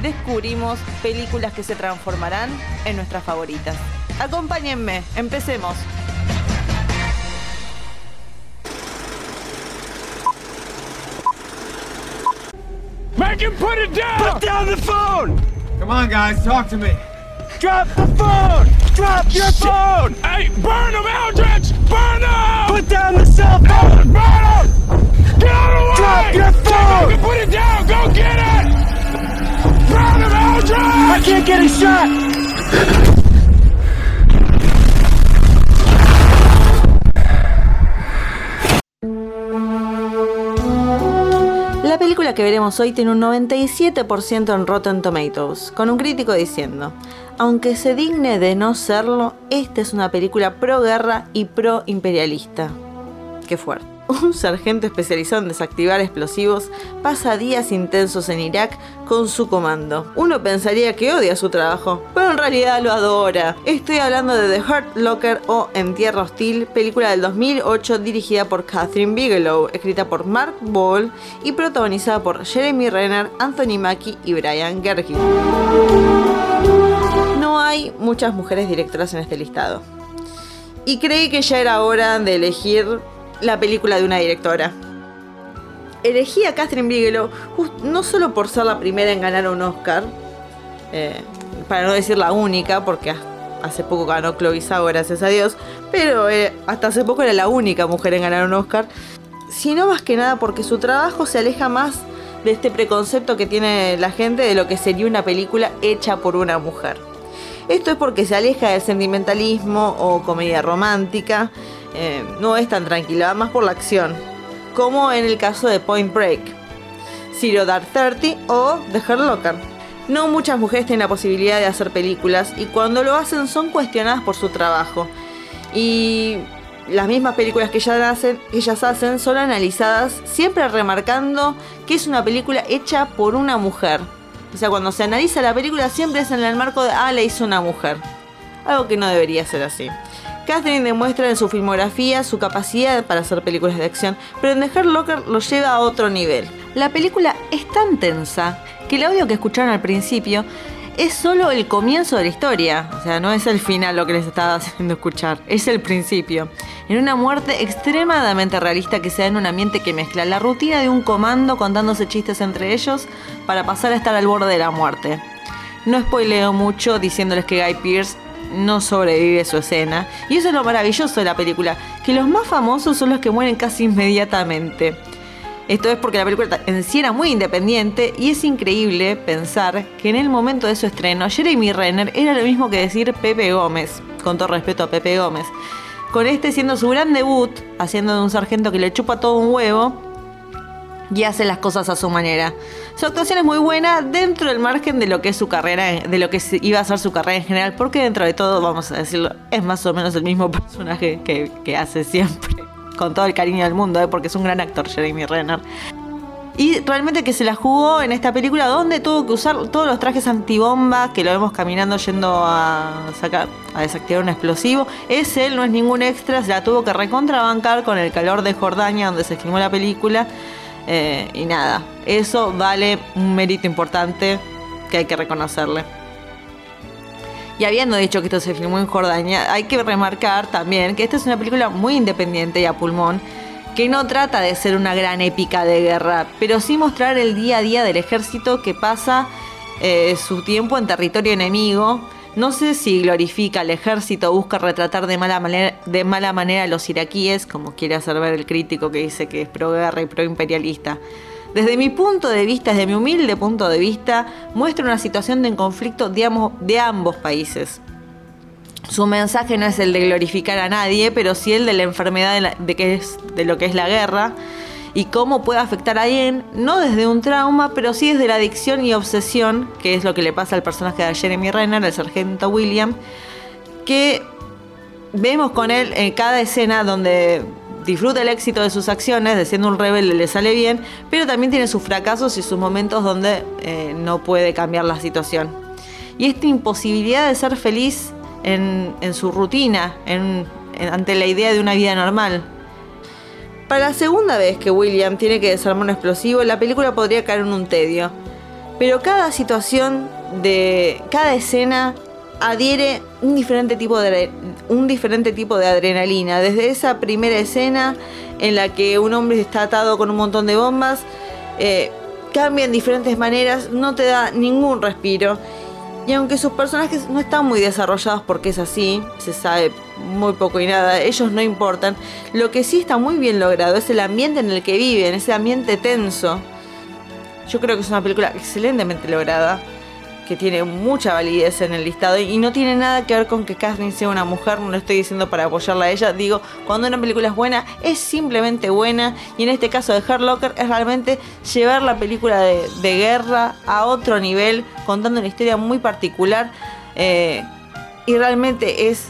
descubrimos películas que se transformarán en nuestras favoritas. Acompáñenme, empecemos. Make him put it down! Put down the phone! Come on, guys, talk to me. Drop the phone! Drop your phone! Hey, burn him, Eldridge! Burn him! Put down the cell La película que veremos hoy tiene un 97% en Rotten Tomatoes, con un crítico diciendo, aunque se digne de no serlo, esta es una película pro guerra y pro imperialista. Qué fuerte. Un sargento especializado en desactivar explosivos pasa días intensos en Irak con su comando. Uno pensaría que odia su trabajo, pero en realidad lo adora. Estoy hablando de The Hurt Locker o En Tierra Hostil, película del 2008 dirigida por Catherine Bigelow, escrita por Mark Ball y protagonizada por Jeremy Renner, Anthony Mackie y Brian Gergin. No hay muchas mujeres directoras en este listado. Y creí que ya era hora de elegir la película de una directora. Elegí a Catherine Bigelow no solo por ser la primera en ganar un Oscar, eh, para no decir la única, porque ha- hace poco ganó Chloe Zhao, gracias a Dios, pero eh, hasta hace poco era la única mujer en ganar un Oscar, sino más que nada porque su trabajo se aleja más de este preconcepto que tiene la gente de lo que sería una película hecha por una mujer. Esto es porque se aleja del sentimentalismo o comedia romántica, eh, no es tan tranquila, más por la acción, como en el caso de Point Break, Zero Dark Thirty o The Hurt Locker. No muchas mujeres tienen la posibilidad de hacer películas y cuando lo hacen son cuestionadas por su trabajo. Y las mismas películas que ellas hacen, ellas hacen son analizadas siempre remarcando que es una película hecha por una mujer. O sea, cuando se analiza la película siempre es en el marco de, ah, la hizo una mujer. Algo que no debería ser así. Catherine demuestra en su filmografía su capacidad para hacer películas de acción, pero en The Locker lo lleva a otro nivel. La película es tan tensa que el audio que escucharon al principio es solo el comienzo de la historia. O sea, no es el final lo que les estaba haciendo escuchar, es el principio. En una muerte extremadamente realista que se da en un ambiente que mezcla la rutina de un comando contándose chistes entre ellos para pasar a estar al borde de la muerte. No spoileo mucho diciéndoles que Guy Pearce no sobrevive su escena. Y eso es lo maravilloso de la película, que los más famosos son los que mueren casi inmediatamente. Esto es porque la película en sí era muy independiente y es increíble pensar que en el momento de su estreno Jeremy Renner era lo mismo que decir Pepe Gómez, con todo respeto a Pepe Gómez. Con este siendo su gran debut, haciendo de un sargento que le chupa todo un huevo, y hace las cosas a su manera. Su actuación es muy buena dentro del margen de lo que es su carrera, de lo que iba a ser su carrera en general, porque dentro de todo, vamos a decirlo, es más o menos el mismo personaje que, que hace siempre. Con todo el cariño del mundo, ¿eh? porque es un gran actor, Jeremy Renner. Y realmente que se la jugó en esta película donde tuvo que usar todos los trajes antibomba que lo vemos caminando yendo a sacar a desactivar un explosivo. Es él, no es ningún extra, se la tuvo que recontrabancar con el calor de Jordania donde se filmó la película. Eh, y nada, eso vale un mérito importante que hay que reconocerle. Y habiendo dicho que esto se filmó en Jordania, hay que remarcar también que esta es una película muy independiente y a pulmón, que no trata de ser una gran épica de guerra, pero sí mostrar el día a día del ejército que pasa eh, su tiempo en territorio enemigo. No sé si glorifica al ejército o busca retratar de mala, manera, de mala manera a los iraquíes, como quiere hacer ver el crítico que dice que es pro guerra y pro imperialista. Desde mi punto de vista, desde mi humilde punto de vista, muestra una situación de conflicto de ambos, países. Su mensaje no es el de glorificar a nadie, pero sí el de la enfermedad de lo que es la guerra y cómo puede afectar a alguien, no desde un trauma, pero sí desde la adicción y obsesión, que es lo que le pasa al personaje de Jeremy Renner, el sargento William, que vemos con él en cada escena donde disfruta el éxito de sus acciones, de siendo un rebelde le sale bien, pero también tiene sus fracasos y sus momentos donde eh, no puede cambiar la situación. Y esta imposibilidad de ser feliz en, su rutina, ante la idea de una vida normal. Para la segunda vez que William tiene que desarmar un explosivo, la película podría caer en un tedio. Pero cada situación de cada escena adhiere un diferente tipo de un diferente tipo de adrenalina. Desde esa primera escena en la que un hombre está atado con un montón de bombas, eh, cambia en diferentes maneras, no te da ningún respiro. Y aunque sus personajes no están muy desarrollados porque es así, se sabe muy poco y nada, ellos no importan. Lo que sí está muy bien logrado es el ambiente en el que viven, ese ambiente tenso. Yo creo que es una película excelentemente lograda que tiene mucha validez en el listado y no tiene nada que ver con que Catherine sea una mujer, no lo estoy diciendo para apoyarla a ella, digo, cuando una película es buena, es simplemente buena y en este caso de Hurt Locker es realmente llevar la película de, guerra a otro nivel, contando una historia muy particular eh, y realmente es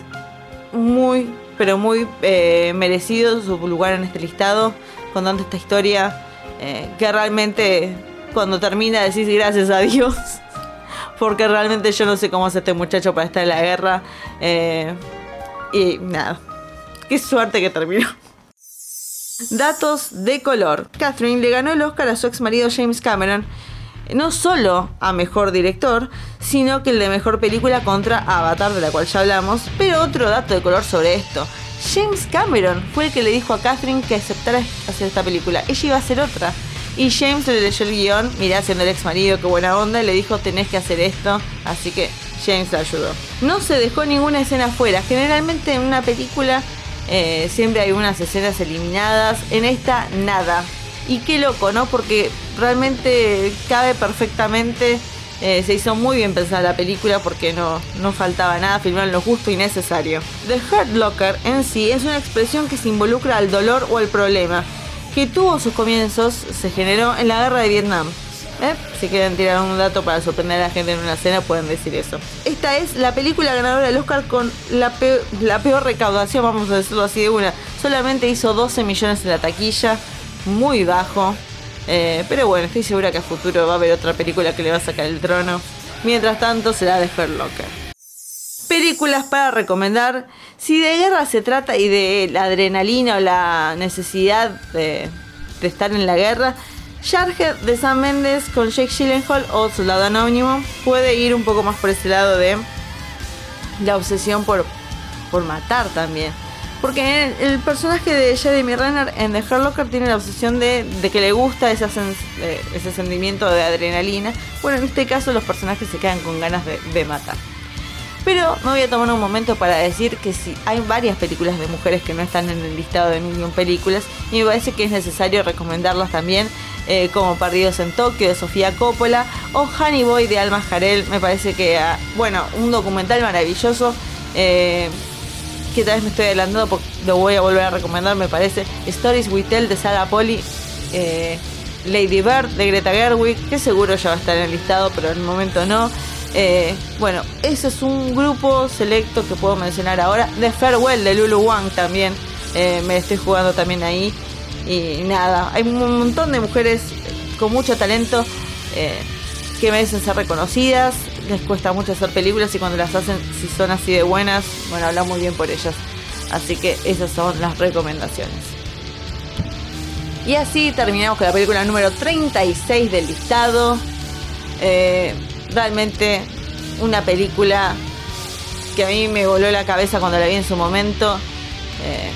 muy, pero muy eh, merecido su lugar en este listado, contando esta historia eh, que realmente cuando termina decís gracias a Dios porque realmente yo no sé cómo hace este muchacho para estar en la guerra. Eh, y nada, qué suerte que terminó. Datos de color. Catherine le ganó el Oscar a su ex marido James Cameron, no solo a mejor director, sino que el de mejor película contra Avatar, de la cual ya hablamos. Pero otro dato de color sobre esto. James Cameron fue el que le dijo a Catherine que aceptara hacer esta película. Ella iba a hacer otra. Y James le leyó el guion, mirá, siendo el ex marido, qué buena onda, y le dijo, tenés que hacer esto. Así que James la ayudó. No se dejó ninguna escena fuera. Generalmente en una película eh, siempre hay unas escenas eliminadas. En esta, nada. Y qué loco, ¿no? Porque realmente cabe perfectamente. Eh, se hizo muy bien pensada la película porque no, no faltaba nada, filmaron lo justo y necesario. The Hurt Locker en sí es una expresión que se involucra al dolor o al problema que tuvo sus comienzos se generó en la guerra de Vietnam. ¿Eh? Si quieren tirar un dato para sorprender a la gente en una cena, pueden decir eso. Esta es la película ganadora del Oscar con la peor, recaudación, vamos a decirlo así de una. Solamente hizo 12 millones en la taquilla, muy bajo. Eh, pero bueno, estoy segura que a futuro va a haber otra película que le va a sacar el trono. Mientras tanto, será de Fair Locker películas para recomendar. Si de guerra se trata y de la adrenalina o la necesidad de, estar en la guerra, Jarhead de Sam Mendes con Jake Gyllenhaal o Soldado Anónimo puede ir un poco más por ese lado de la obsesión por, por matar también. Porque el, personaje de Jeremy Renner en The Hurt tiene la obsesión de, que le gusta ese, ese sentimiento de adrenalina. Bueno, en este caso los personajes se quedan con ganas de matar. Pero me voy a tomar un momento para decir que sí, hay varias películas de mujeres que no están en el listado de Million Películas y me parece que es necesario recomendarlas también, eh, como Perdidos en Tokio de Sofía Coppola o Honey Boy de Alma Jarel. Me parece que, ah, bueno, un documental maravilloso. Eh, que tal vez me estoy adelantando porque lo voy a volver a recomendar, me parece. Stories We Tell de Sarah Polly. Eh, Lady Bird de Greta Gerwig, que seguro ya va a estar en el listado, pero en el momento no. Eh, bueno, ese es un grupo selecto que puedo mencionar ahora. The Farewell de Lulu Wang también. Eh, me estoy jugando también ahí. Y nada, hay un montón de mujeres con mucho talento eh, que merecen ser reconocidas. Les cuesta mucho hacer películas y cuando las hacen, si son así de buenas, bueno, habla muy bien por ellas. Así que esas son las recomendaciones. Y así terminamos con la película número 36 del listado. Realmente una película que a mí me voló la cabeza cuando la vi en su momento. Eh,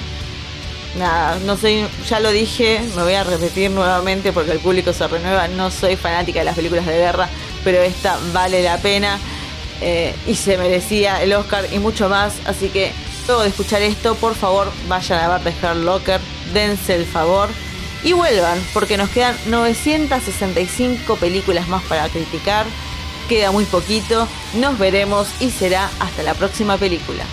nada, no soy, ya lo dije, me voy a repetir nuevamente porque el público se renueva. No soy fanática de las películas de guerra, pero esta vale la pena eh, y se merecía el Oscar y mucho más. Así que luego de escuchar esto, por favor, vayan a ver The Hard Locker, dense el favor y vuelvan porque nos quedan 965 películas más para criticar queda muy poquito, nos veremos y será hasta la próxima película.